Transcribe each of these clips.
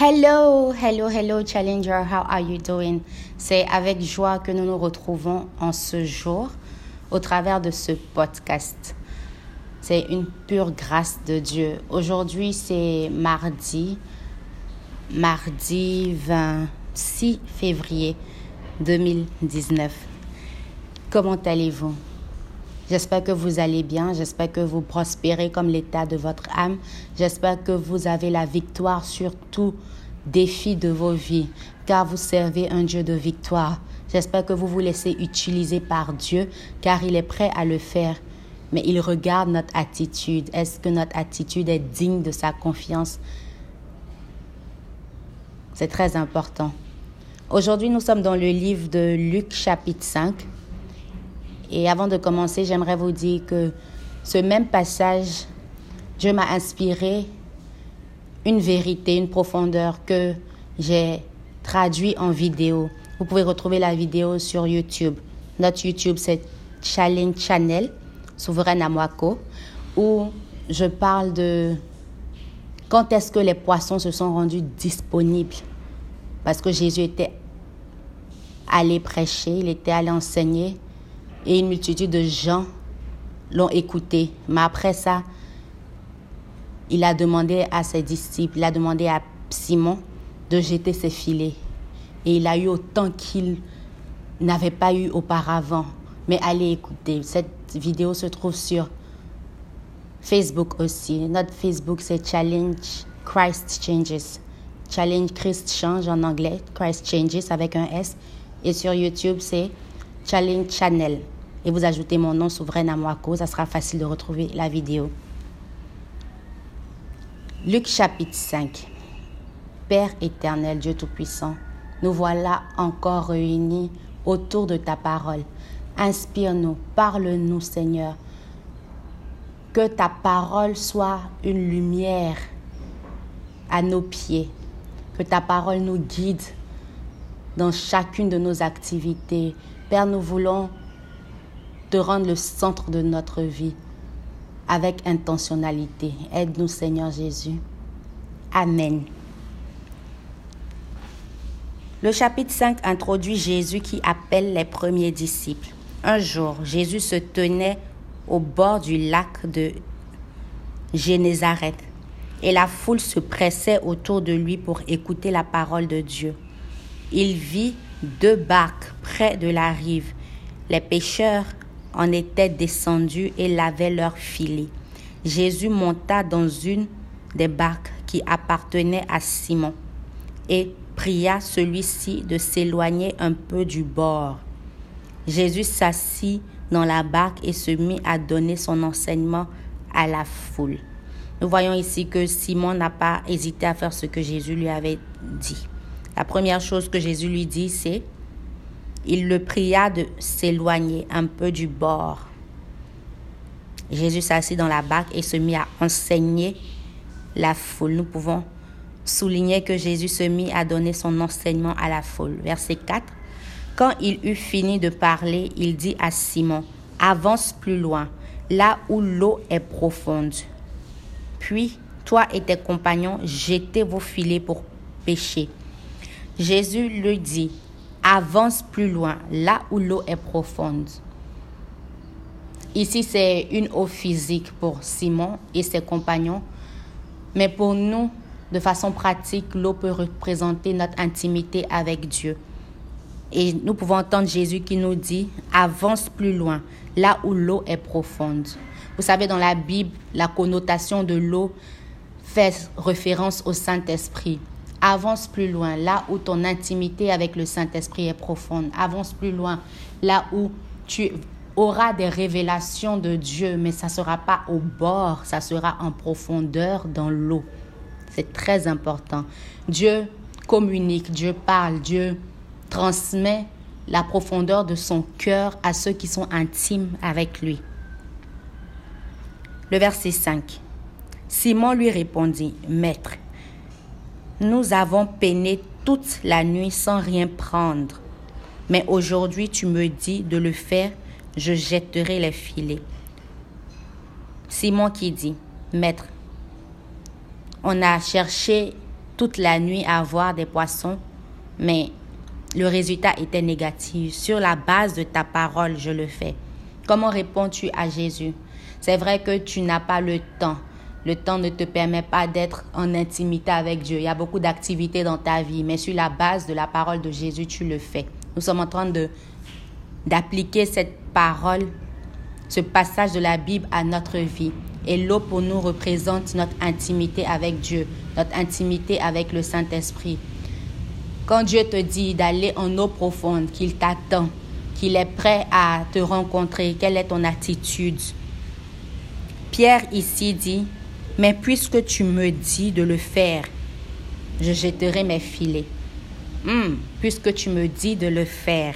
Hello, hello, hello, Challenger. How are you doing? C'est avec joie que nous nous retrouvons en ce jour au travers de ce podcast. C'est une pure grâce de Dieu. Aujourd'hui, c'est mardi, mardi 26 février 2019. Comment allez-vous? J'espère que vous allez bien, j'espère que vous prospérez comme l'état de votre âme, j'espère que vous avez la victoire sur tout défi de vos vies, car vous servez un Dieu de victoire. J'espère que vous vous laissez utiliser par Dieu, car il est prêt à le faire. Mais il regarde notre attitude. Est-ce que notre attitude est digne de sa confiance? C'est très important. Aujourd'hui, nous sommes dans le livre de Luc chapitre 5. Et avant de commencer, j'aimerais vous dire que ce même passage, Dieu m'a inspiré une vérité, une profondeur que j'ai traduit en vidéo. Vous pouvez retrouver la vidéo sur YouTube. Notre YouTube, c'est Challenge Channel, Souveraine Amwako, où je parle de quand est-ce que les poissons se sont rendus disponibles. Parce que Jésus était allé prêcher, il était allé enseigner et une multitude de gens l'ont écouté. Mais après ça, il a demandé à ses disciples, il a demandé à Simon de jeter ses filets. Et il a eu autant qu'il n'avait pas eu auparavant. Mais allez écouter. Cette vidéo se trouve sur Facebook aussi. Notre Facebook, c'est Challenge Christ Changes. Challenge Christ Change en anglais. Christ Changes avec un S. Et sur YouTube, c'est Challenge Channel. Et vous ajoutez mon nom souverain à cause, ça sera facile de retrouver la vidéo. Luc chapitre 5. Père éternel, Dieu Tout-Puissant, nous voilà encore réunis autour de ta parole. Inspire-nous, parle-nous Seigneur. Que ta parole soit une lumière à nos pieds. Que ta parole nous guide dans chacune de nos activités. Père, nous voulons te rendre le centre de notre vie avec intentionnalité. Aide-nous Seigneur Jésus. Amen. Le chapitre 5 introduit Jésus qui appelle les premiers disciples. Un jour, Jésus se tenait au bord du lac de Génézareth et la foule se pressait autour de lui pour écouter la parole de Dieu. Il vit deux barques près de la rive. Les pêcheurs en étaient descendus et lavaient leurs filets. Jésus monta dans une des barques qui appartenait à Simon et pria celui-ci de s'éloigner un peu du bord. Jésus s'assit dans la barque et se mit à donner son enseignement à la foule. Nous voyons ici que Simon n'a pas hésité à faire ce que Jésus lui avait dit. La première chose que Jésus lui dit, c'est il le pria de s'éloigner un peu du bord. Jésus s'assit dans la barque et se mit à enseigner la foule. Nous pouvons souligner que Jésus se mit à donner son enseignement à la foule. Verset 4. Quand il eut fini de parler, il dit à Simon, avance plus loin, là où l'eau est profonde. Puis, toi et tes compagnons, jetez vos filets pour pêcher. Jésus lui dit, avance plus loin, là où l'eau est profonde. Ici, c'est une eau physique pour Simon et ses compagnons, mais pour nous, de façon pratique, l'eau peut représenter notre intimité avec Dieu. Et nous pouvons entendre Jésus qui nous dit, avance plus loin, là où l'eau est profonde. Vous savez, dans la Bible, la connotation de l'eau fait référence au Saint-Esprit. Avance plus loin, là où ton intimité avec le Saint-Esprit est profonde. Avance plus loin, là où tu auras des révélations de Dieu, mais ça ne sera pas au bord, ça sera en profondeur dans l'eau. C'est très important. Dieu communique, Dieu parle, Dieu transmet la profondeur de son cœur à ceux qui sont intimes avec lui. Le verset 5. Simon lui répondit, Maître, nous avons peiné toute la nuit sans rien prendre. Mais aujourd'hui, tu me dis de le faire, je jetterai les filets. Simon qui dit, Maître, on a cherché toute la nuit à voir des poissons, mais le résultat était négatif. Sur la base de ta parole, je le fais. Comment réponds-tu à Jésus? C'est vrai que tu n'as pas le temps. Le temps ne te permet pas d'être en intimité avec Dieu. Il y a beaucoup d'activités dans ta vie, mais sur la base de la parole de Jésus, tu le fais. Nous sommes en train de d'appliquer cette parole, ce passage de la Bible à notre vie. Et l'eau pour nous représente notre intimité avec Dieu, notre intimité avec le Saint-Esprit. Quand Dieu te dit d'aller en eau profonde, qu'il t'attend, qu'il est prêt à te rencontrer, quelle est ton attitude? Pierre ici dit, mais puisque tu me dis de le faire, je jetterai mes filets. Hmm, puisque tu me dis de le faire,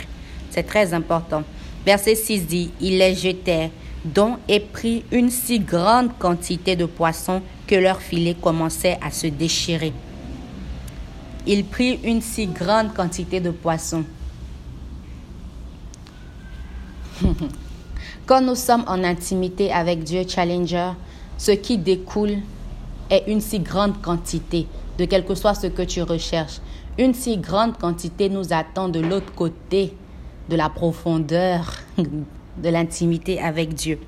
c'est très important. Verset 6 dit, il les jetait, dont est pris une si grande quantité de poissons que leurs filets commençaient à se déchirer il prit une si grande quantité de poissons. Quand nous sommes en intimité avec Dieu Challenger, ce qui découle est une si grande quantité de quel que soit ce que tu recherches. Une si grande quantité nous attend de l'autre côté de la profondeur de l'intimité avec Dieu.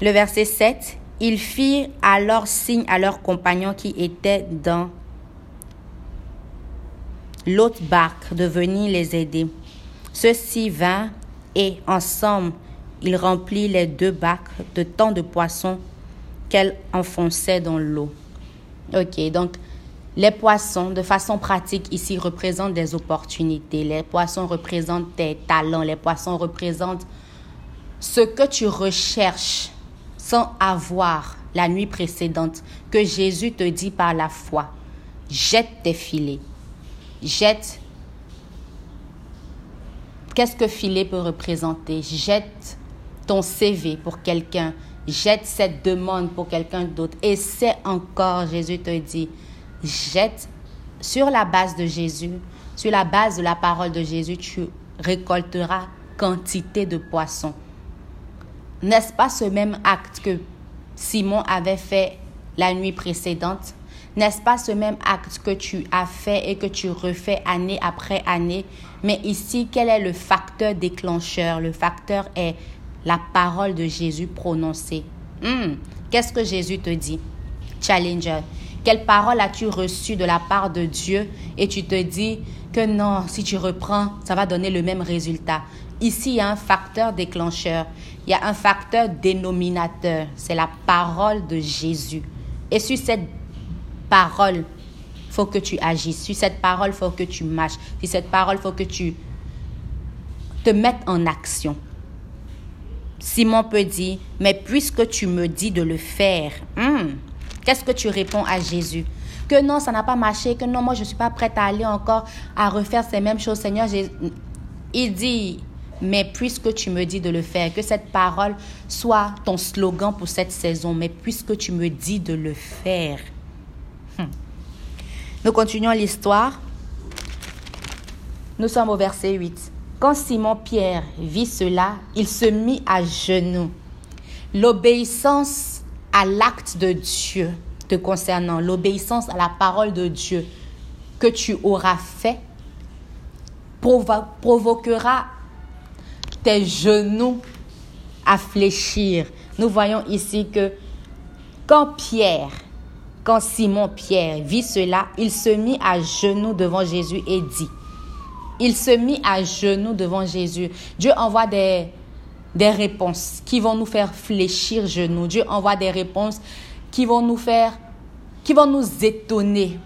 Le verset 7, ils firent alors signe à leurs compagnons qui étaient dans l'autre barque de venir les aider. Ceux-ci vinrent et ensemble ils remplirent les deux barques de tant de poissons qu'elles enfonçaient dans l'eau. Ok, donc les poissons, de façon pratique, ici représentent des opportunités. Les poissons représentent tes talents. Les poissons représentent ce que tu recherches sans avoir la nuit précédente, que Jésus te dit par la foi. Jette tes filets. Jette. Qu'est-ce que filet peut représenter? Jette ton CV pour quelqu'un. Jette cette demande pour quelqu'un d'autre. C'est encore, Jésus te dit, jette sur la base de Jésus, sur la base de la parole de Jésus, tu récolteras quantité de poissons. N'est-ce pas ce même acte que Simon avait fait la nuit précédente? N'est-ce pas ce même acte que tu as fait et que tu refais année après année? Mais ici, quel est le facteur déclencheur? Le facteur est la parole de Jésus prononcée. Hmm, qu'est-ce que Jésus te dit? Challenger. Quelle parole as-tu reçue de la part de Dieu? Et tu te dis que non, si tu reprends, ça va donner le même résultat. Ici, il y a un facteur déclencheur, il y a un facteur dénominateur, c'est la parole de Jésus. Et sur cette parole, faut que tu agisses. Sur cette parole, faut que tu marches. Sur cette parole, faut que tu te mettes en action. Simon peut dire, mais puisque tu me dis de le faire, hmm, qu'est-ce que tu réponds à Jésus? Que non, ça n'a pas marché, que non, moi je ne suis pas prête à aller encore à refaire ces mêmes choses, Seigneur. Il dit, mais puisque tu me dis de le faire, que cette parole soit ton slogan pour cette saison, mais puisque tu me dis de le faire, Hmm. Nous continuons l'histoire. Nous sommes au verset 8. Quand Simon-Pierre vit cela, il se mit à genoux. L'obéissance à l'acte de Dieu te concernant, l'obéissance à la parole de Dieu que tu auras fait provoquera tes genoux à fléchir. Nous voyons ici que quand Pierre quand Simon-Pierre vit cela, il se mit à genoux devant Jésus et dit, il se mit à genoux devant Jésus. Dieu envoie des, réponses qui vont nous faire fléchir genoux. Dieu envoie des réponses qui vont nous faire, qui vont nous étonner.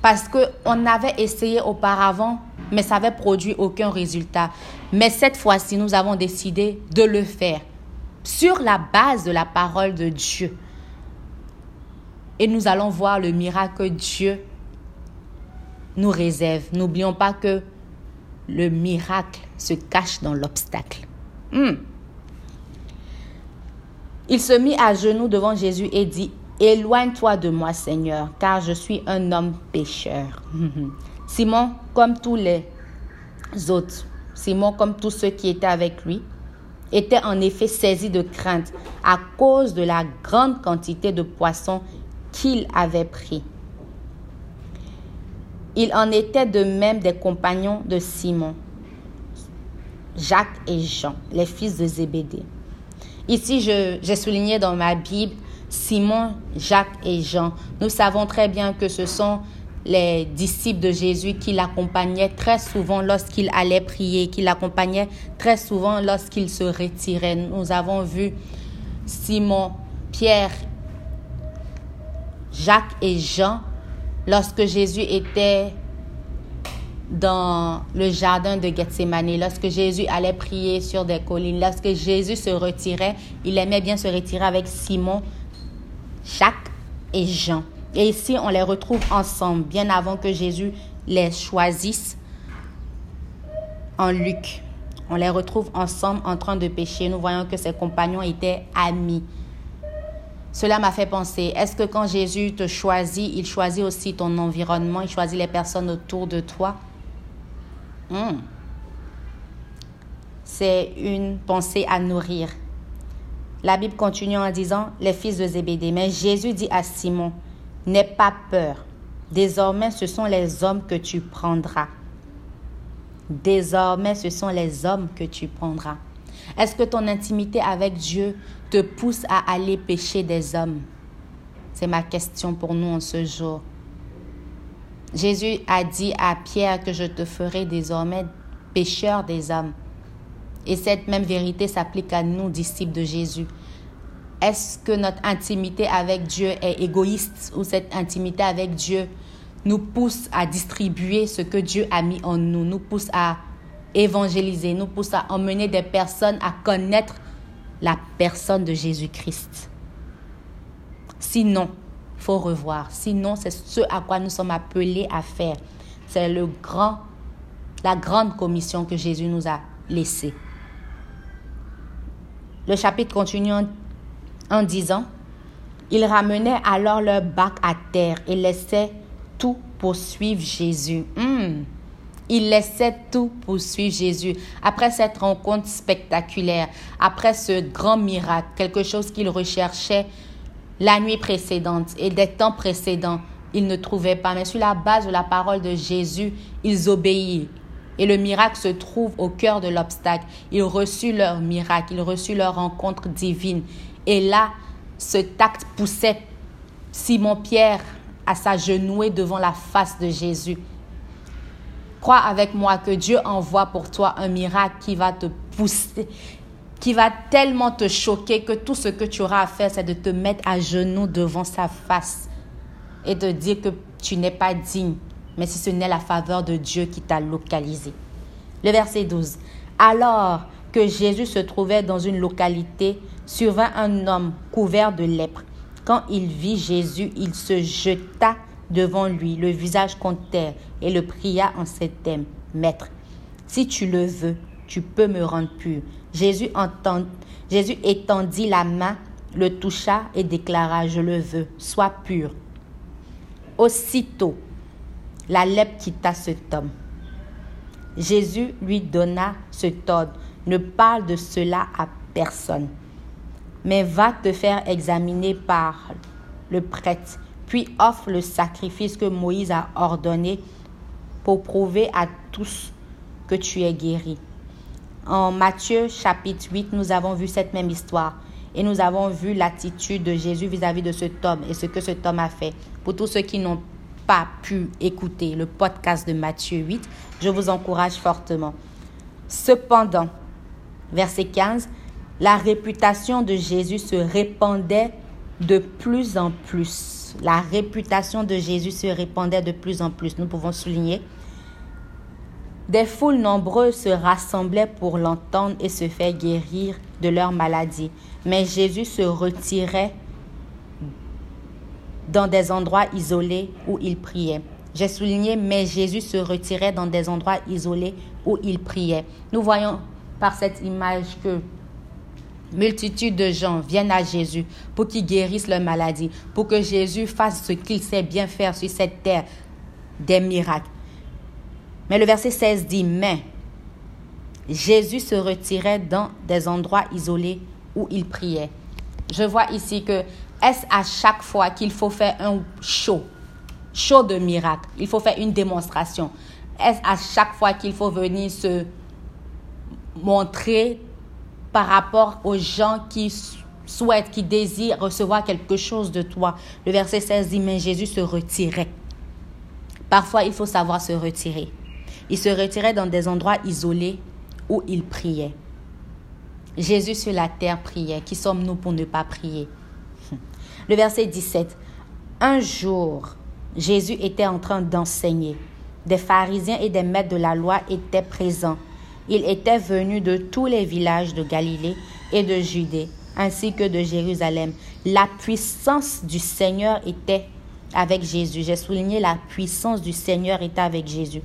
Parce qu'on avait essayé auparavant, mais ça n'avait produit aucun résultat. Mais cette fois-ci, nous avons décidé de le faire sur la base de la parole de Dieu et nous allons voir le miracle que Dieu nous réserve. N'oublions pas que le miracle se cache dans l'obstacle. Hmm. Il se mit à genoux devant Jésus et dit, Éloigne-toi de moi, Seigneur, car je suis un homme pécheur. Simon, comme tous les autres, Simon, comme tous ceux qui étaient avec lui, était en effet saisi de crainte à cause de la grande quantité de poissons qu'il avait pris. Il en était de même des compagnons de Simon, Jacques et Jean, les fils de Zébédée. Ici, j'ai souligné dans ma Bible Simon, Jacques et Jean. Nous savons très bien que ce sont les disciples de Jésus qui l'accompagnaient très souvent lorsqu'il allait prier, qui l'accompagnaient très souvent lorsqu'il se retirait. Nous avons vu Simon, Pierre, Jacques et Jean lorsque Jésus était dans le jardin de Gethsemane, lorsque Jésus allait prier sur des collines, lorsque Jésus se retirait, il aimait bien se retirer avec Simon, Jacques et Jean. Et ici, on les retrouve ensemble, bien avant que Jésus les choisisse en Luc. On les retrouve ensemble en train de pécher. Nous voyons que ses compagnons étaient amis. Cela m'a fait penser, est-ce que quand Jésus te choisit, il choisit aussi ton environnement, il choisit les personnes autour de toi? Hmm. C'est une pensée à nourrir. La Bible continue en disant, les fils de Zébédée. Mais Jésus dit à Simon, N'aie pas peur. Désormais, ce sont les hommes que tu prendras. Désormais, ce sont les hommes que tu prendras. Est-ce que ton intimité avec Dieu te pousse à aller pécher des hommes? C'est ma question pour nous en ce jour. Jésus a dit à Pierre que je te ferai désormais pécheur des hommes. Et cette même vérité s'applique à nous, disciples de Jésus. Est-ce que notre intimité avec Dieu est égoïste ou cette intimité avec Dieu nous pousse à distribuer ce que Dieu a mis en nous, nous pousse à évangéliser, nous pousse à emmener des personnes à connaître la personne de Jésus-Christ. Sinon, il faut revoir. Sinon, c'est ce à quoi nous sommes appelés à faire. C'est le grand, la grande commission que Jésus nous a laissée. Le chapitre continue en disant, ils ramenaient alors leur bac à terre et laissaient tout poursuivre Jésus. Hmm. Ils laissaient tout poursuivre Jésus. Après cette rencontre spectaculaire, après ce grand miracle, quelque chose qu'ils recherchaient la nuit précédente et des temps précédents, ils ne trouvaient pas. Mais sur la base de la parole de Jésus, ils obéissent. Et le miracle se trouve au cœur de l'obstacle. Ils reçurent leur miracle, ils reçurent leur rencontre divine. Et là, ce tact poussait Simon-Pierre à s'agenouiller devant la face de Jésus. Crois avec moi que Dieu envoie pour toi un miracle qui va te pousser, qui va tellement te choquer que tout ce que tu auras à faire, c'est de te mettre à genoux devant sa face et de dire que tu n'es pas digne, mais si ce n'est la faveur de Dieu qui t'a localisé. Le verset 12. Alors que Jésus se trouvait dans une localité, survint un homme couvert de lèpre. Quand il vit Jésus, il se jeta devant lui, le visage contre et le pria en ces termes. Maître, si tu le veux, tu peux me rendre pur. Jésus, entend, Jésus étendit la main, le toucha et déclara, je le veux, sois pur. Aussitôt, la lèpre quitta cet homme. Jésus lui donna ce ordre. Ne parle de cela à personne, mais va te faire examiner par le prêtre, puis offre le sacrifice que Moïse a ordonné pour prouver à tous que tu es guéri. En Matthieu chapitre 8, nous avons vu cette même histoire et nous avons vu l'attitude de Jésus vis-à-vis -vis de cet homme et ce que cet homme a fait. Pour tous ceux qui n'ont pas pu écouter le podcast de Matthieu 8, je vous encourage fortement. Cependant, verset 15, la réputation de Jésus se répandait de plus en plus. La réputation de Jésus se répandait de plus en plus. Nous pouvons souligner. Des foules nombreuses se rassemblaient pour l'entendre et se faire guérir de leur maladie. Mais Jésus se retirait dans des endroits isolés où il priait. J'ai souligné, mais Jésus se retirait dans des endroits isolés où il priait. Nous voyons par cette image que multitude de gens viennent à Jésus pour qu'il guérisse leur maladie, pour que Jésus fasse ce qu'il sait bien faire sur cette terre, des miracles. Mais le verset 16 dit, mais Jésus se retirait dans des endroits isolés où il priait. Je vois ici que est-ce à chaque fois qu'il faut faire un show show de miracle. Il faut faire une démonstration. Est-ce à chaque fois qu'il faut venir se montrer par rapport aux gens qui souhaitent, qui désirent recevoir quelque chose de toi. Le verset 16 dit, mais Jésus se retirait. Parfois, il faut savoir se retirer. Il se retirait dans des endroits isolés où il priait. Jésus sur la terre priait. Qui sommes-nous pour ne pas prier? Le verset 17. Un jour, Jésus était en train d'enseigner. Des pharisiens et des maîtres de la loi étaient présents. Il était venu de tous les villages de Galilée et de Judée, ainsi que de Jérusalem. La puissance du Seigneur était avec Jésus. J'ai souligné la puissance du Seigneur était avec Jésus.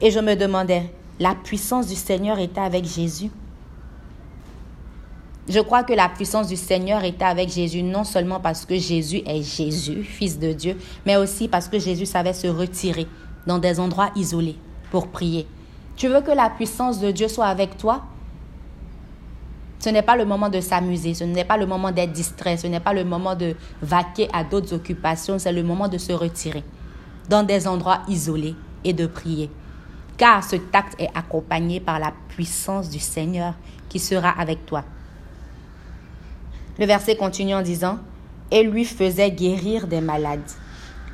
Et je me demandais, la puissance du Seigneur était avec Jésus? Je crois que la puissance du Seigneur était avec Jésus, non seulement parce que Jésus est Jésus, Fils de Dieu, mais aussi parce que Jésus savait se retirer dans des endroits isolés pour prier. Tu veux que la puissance de Dieu soit avec toi? Ce n'est pas le moment de s'amuser, ce n'est pas le moment d'être distrait, ce n'est pas le moment de vaquer à d'autres occupations, c'est le moment de se retirer dans des endroits isolés et de prier. Car ce acte est accompagné par la puissance du Seigneur qui sera avec toi. Le verset continue en disant, et lui faisait guérir des malades.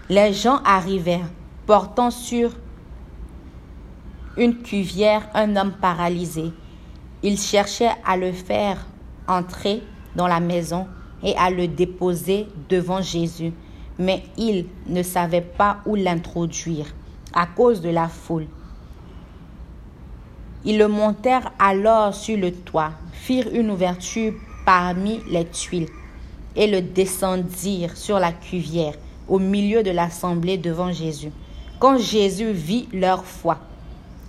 Les gens arrivèrent, portant sur une cuvière un homme paralysé. Ils cherchaient à le faire entrer dans la maison et à le déposer devant Jésus, mais ils ne savaient pas où l'introduire à cause de la foule. Ils le montèrent alors sur le toit, firent une ouverture parmi les tuiles et le descendirent sur la cuvière au milieu de l'assemblée devant Jésus. Quand Jésus vit leur foi,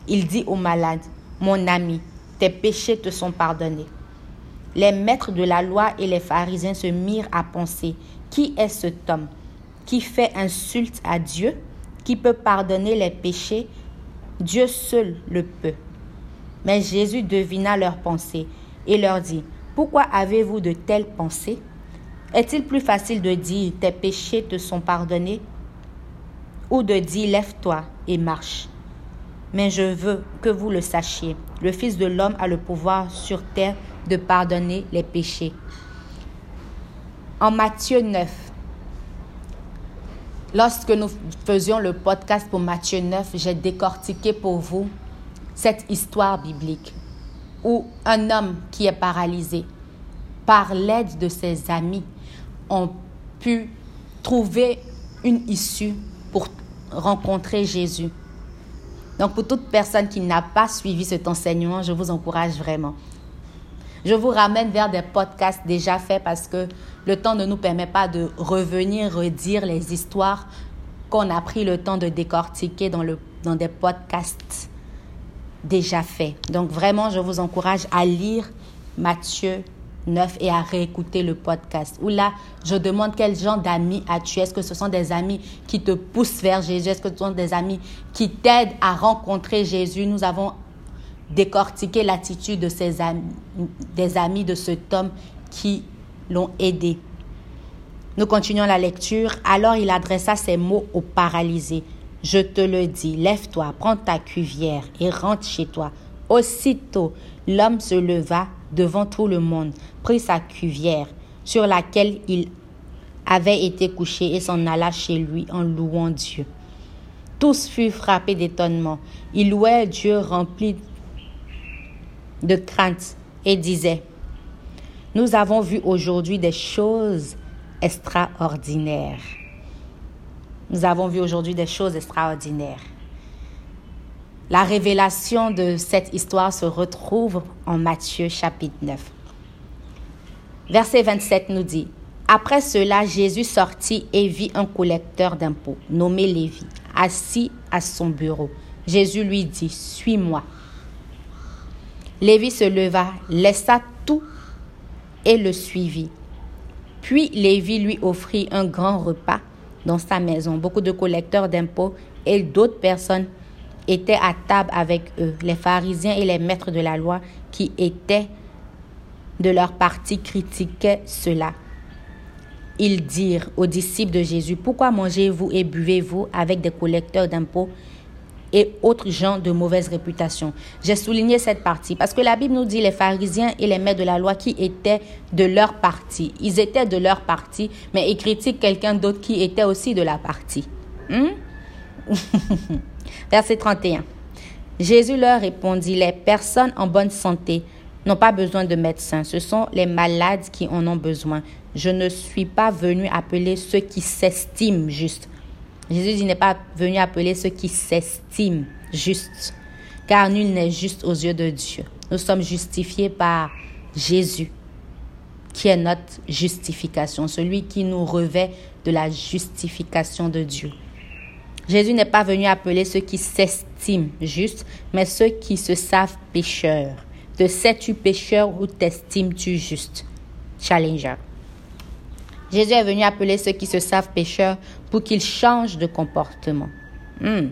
il dit aux malades, Mon ami, tes péchés te sont pardonnés. Les maîtres de la loi et les pharisiens se mirent à penser, Qui est cet homme qui fait insulte à Dieu, qui peut pardonner les péchés? Dieu seul le peut. Mais Jésus devina leurs pensées et leur dit, pourquoi avez-vous de telles pensées? Est-il plus facile de dire tes péchés te sont pardonnés? Ou de dire lève-toi et marche? Mais je veux que vous le sachiez, le Fils de l'homme a le pouvoir sur terre de pardonner les péchés. En Matthieu 9, lorsque nous faisions le podcast pour Matthieu 9, j'ai décortiqué pour vous cette histoire biblique où un homme qui est paralysé, par l'aide de ses amis, ont pu trouver une issue pour rencontrer Jésus. Donc pour toute personne qui n'a pas suivi cet enseignement, je vous encourage vraiment. Je vous ramène vers des podcasts déjà faits parce que le temps ne nous permet pas de revenir redire les histoires qu'on a pris le temps de décortiquer dans, le, dans des podcasts déjà fait. Donc vraiment, je vous encourage à lire Matthieu 9 et à réécouter le podcast. Où là, je demande quel genre d'amis as-tu? Est-ce que ce sont des amis qui te poussent vers Jésus? Est-ce que ce sont des amis qui t'aident à rencontrer Jésus? Nous avons décortiqué l'attitude de amis, des amis de cet homme qui l'ont aidé. Nous continuons la lecture. Alors il adressa ces mots au paralysé. Je te le dis, lève-toi, prends ta cuvière et rentre chez toi. Aussitôt, l'homme se leva devant tout le monde, prit sa cuvière sur laquelle il avait été couché et s'en alla chez lui en louant Dieu. Tous furent frappés d'étonnement. Ils louaient Dieu rempli de crainte et disaient, Nous avons vu aujourd'hui des choses extraordinaires. Nous avons vu aujourd'hui des choses extraordinaires. La révélation de cette histoire se retrouve en Matthieu chapitre 9. Verset 27 nous dit, Après cela, Jésus sortit et vit un collecteur d'impôts, nommé Lévi, assis à son bureau. Jésus lui dit, Suis-moi. Lévi se leva, laissa tout et le suivit. Puis Lévi lui offrit un grand repas dans sa maison. Beaucoup de collecteurs d'impôts et d'autres personnes étaient à table avec eux. Les pharisiens et les maîtres de la loi qui étaient de leur parti critiquaient cela. ils dirent aux disciples de Jésus, Pourquoi mangez-vous et buvez-vous avec des collecteurs d'impôts et autres gens de mauvaise réputation? J'ai souligné cette partie parce que la Bible nous dit les pharisiens et les maîtres de la loi qui étaient de leur parti. Ils étaient de leur parti, mais ils critiquent quelqu'un d'autre qui était aussi de la partie. Hmm? Verset 31. Jésus leur répondit, les personnes en bonne santé n'ont pas besoin de médecins, ce sont les malades qui en ont besoin. Je ne suis pas venu appeler ceux qui s'estiment justes, Jésus n'est pas venu appeler ceux qui s'estiment justes, car nul n'est juste aux yeux de Dieu. Nous sommes justifiés par Jésus, qui est notre justification, celui qui nous revêt de la justification de Dieu. Jésus n'est pas venu appeler ceux qui s'estiment justes, mais ceux qui se savent pécheurs. Te sais-tu pécheur ou t'estimes-tu juste? Challenger. Jésus est venu appeler ceux qui se savent pécheurs pour qu'ils changent de comportement. Hmm.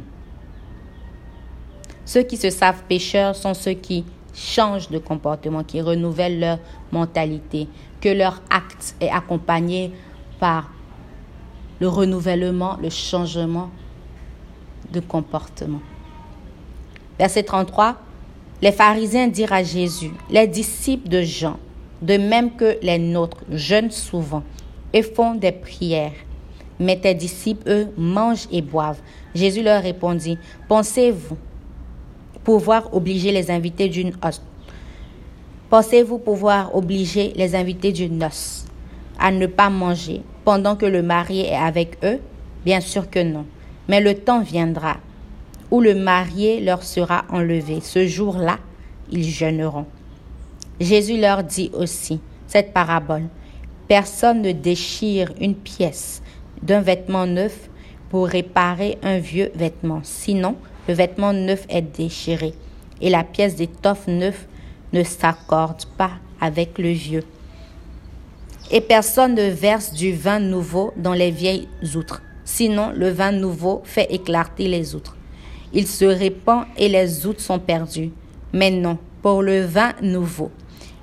Ceux qui se savent pécheurs sont ceux qui changent de comportement, qui renouvellent leur mentalité, que leur acte est accompagné par le renouvellement, le changement de comportement. Verset 33. Les pharisiens dirent à Jésus, les disciples de Jean, de même que les nôtres, jeûnent souvent et font des prières. Mais tes disciples, eux, mangent et boivent. Jésus leur répondit, Pensez-vous pouvoir obliger les invités d'une noce Pensez-vous pouvoir obliger les invités d'une noce à ne pas manger pendant que le marié est avec eux? Bien sûr que non. Mais le temps viendra où le marié leur sera enlevé. Ce jour-là, ils jeûneront. Jésus leur dit aussi cette parabole. Personne ne déchire une pièce d'un vêtement neuf pour réparer un vieux vêtement. Sinon, le vêtement neuf est déchiré et la pièce d'étoffe neuve ne s'accorde pas avec le vieux. Et personne ne verse du vin nouveau dans les vieilles outres. Sinon, le vin nouveau fait éclater les outres. Il se répand et les outres sont perdues. Mais non, pour le vin nouveau,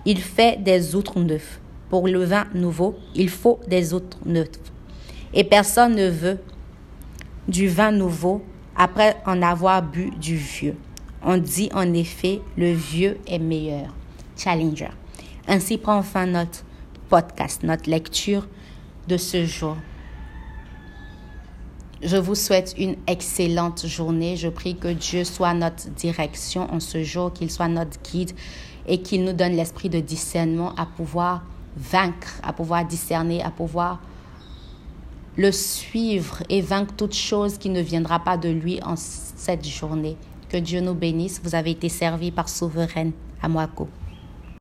il fait des outres neuves pour le vin nouveau, il faut des autres neufs. Et personne ne veut du vin nouveau après en avoir bu du vieux. On dit en effet, le vieux est meilleur. Challenger. Ainsi prend fin notre podcast, notre lecture de ce jour. Je vous souhaite une excellente journée. Je prie que Dieu soit notre direction en ce jour, qu'il soit notre guide et qu'il nous donne l'esprit de discernement à pouvoir vaincre, à pouvoir discerner, à pouvoir le suivre et vaincre toute chose qui ne viendra pas de lui en cette journée. Que Dieu nous bénisse. Vous avez été servi par Souveraine Amwako.